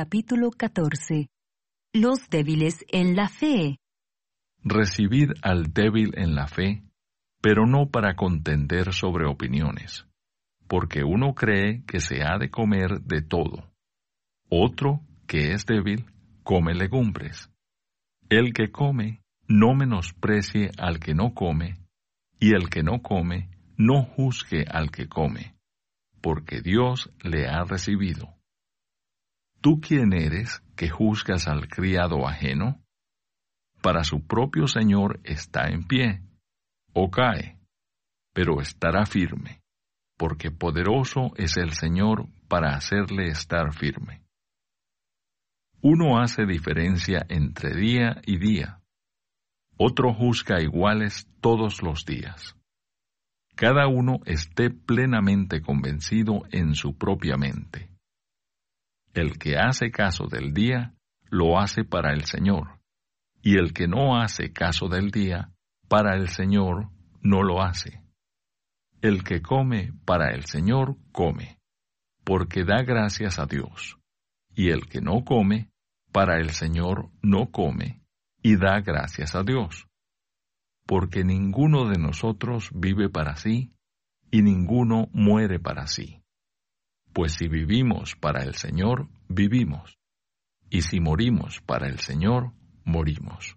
capítulo 14. Los débiles en la fe. Recibid al débil en la fe, pero no para contender sobre opiniones, porque uno cree que se ha de comer de todo. Otro, que es débil, come legumbres. El que come, no menosprecie al que no come, y el que no come, no juzgue al que come, porque Dios le ha recibido. ¿Tú quién eres que juzgas al criado ajeno? Para su propio Señor está en pie, o cae, pero estará firme, porque poderoso es el Señor para hacerle estar firme. Uno hace diferencia entre día y día, otro juzga iguales todos los días. Cada uno esté plenamente convencido en su propia mente. El que hace caso del día, lo hace para el Señor, y el que no hace caso del día, para el Señor no lo hace. El que come para el Señor come, porque da gracias a Dios, y el que no come, para el Señor no come, y da gracias a Dios. Porque ninguno de nosotros vive para sí, y ninguno muere para sí. Pues si vivimos para el Señor, vivimos, y si morimos para el Señor, morimos.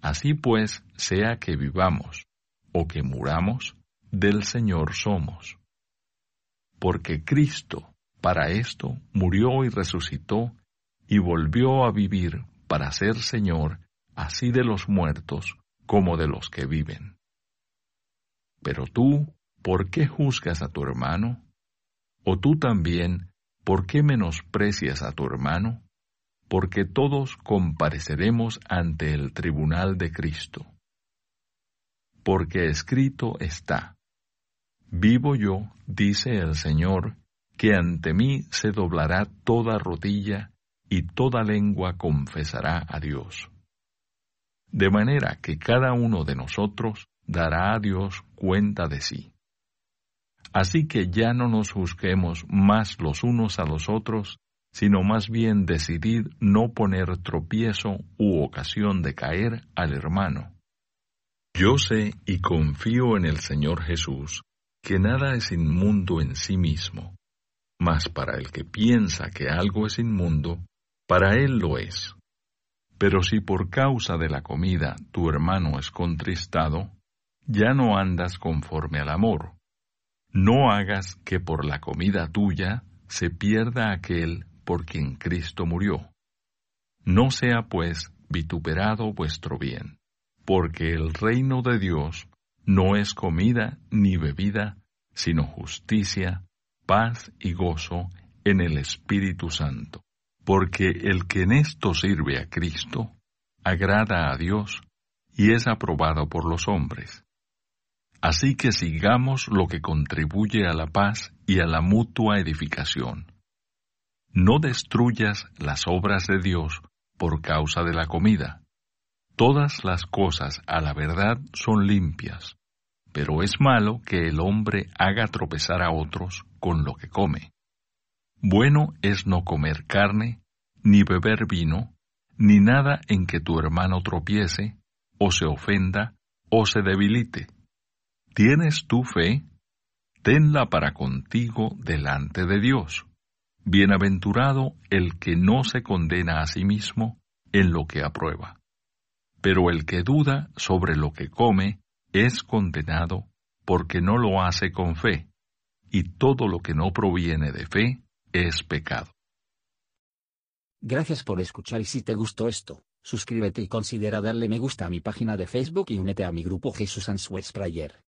Así pues, sea que vivamos o que muramos, del Señor somos. Porque Cristo, para esto, murió y resucitó, y volvió a vivir para ser Señor así de los muertos como de los que viven. Pero tú, ¿por qué juzgas a tu hermano? ¿O tú también, por qué menosprecias a tu hermano? Porque todos compareceremos ante el tribunal de Cristo. Porque escrito está, Vivo yo, dice el Señor, que ante mí se doblará toda rodilla y toda lengua confesará a Dios de manera que cada uno de nosotros dará a Dios cuenta de sí. Así que ya no nos juzguemos más los unos a los otros, sino más bien decidid no poner tropiezo u ocasión de caer al hermano. Yo sé y confío en el Señor Jesús, que nada es inmundo en sí mismo, mas para el que piensa que algo es inmundo, para él lo es. Pero si por causa de la comida tu hermano es contristado, ya no andas conforme al amor. No hagas que por la comida tuya se pierda aquel por quien Cristo murió. No sea pues vituperado vuestro bien, porque el reino de Dios no es comida ni bebida, sino justicia, paz y gozo en el Espíritu Santo porque el que en esto sirve a Cristo, agrada a Dios y es aprobado por los hombres. Así que sigamos lo que contribuye a la paz y a la mutua edificación. No destruyas las obras de Dios por causa de la comida. Todas las cosas a la verdad son limpias, pero es malo que el hombre haga tropezar a otros con lo que come. Bueno es no comer carne, ni beber vino, ni nada en que tu hermano tropiece, o se ofenda, o se debilite. ¿Tienes tu fe? Tenla para contigo delante de Dios. Bienaventurado el que no se condena a sí mismo en lo que aprueba. Pero el que duda sobre lo que come es condenado porque no lo hace con fe, y todo lo que no proviene de fe es pecado. Gracias por escuchar y si te gustó esto, suscríbete y considera darle me gusta a mi página de Facebook y únete a mi grupo Jesús Answers Prayer.